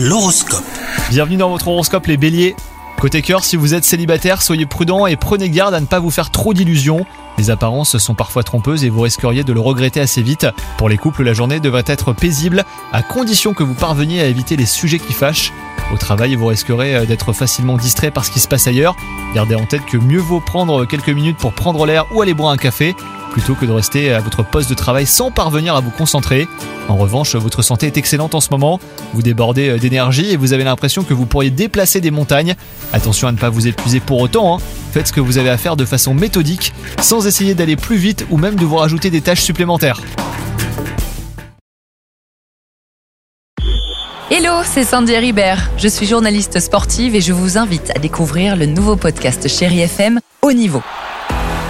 L'horoscope. Bienvenue dans votre horoscope les béliers. Côté cœur, si vous êtes célibataire, soyez prudent et prenez garde à ne pas vous faire trop d'illusions. Les apparences sont parfois trompeuses et vous risqueriez de le regretter assez vite. Pour les couples, la journée devrait être paisible, à condition que vous parveniez à éviter les sujets qui fâchent. Au travail, vous risquerez euh, d'être facilement distrait par ce qui se passe ailleurs. Gardez en tête que mieux vaut prendre quelques minutes pour prendre l'air ou aller boire un café, plutôt que de rester à votre poste de travail sans parvenir à vous concentrer. En revanche, votre santé est excellente en ce moment, vous débordez euh, d'énergie et vous avez l'impression que vous pourriez déplacer des montagnes. Attention à ne pas vous épuiser pour autant, hein. faites ce que vous avez à faire de façon méthodique, sans essayer d'aller plus vite ou même de vous rajouter des tâches supplémentaires. Hello, c'est Sandy Ribert. Je suis journaliste sportive et je vous invite à découvrir le nouveau podcast Chéri FM Haut Niveau.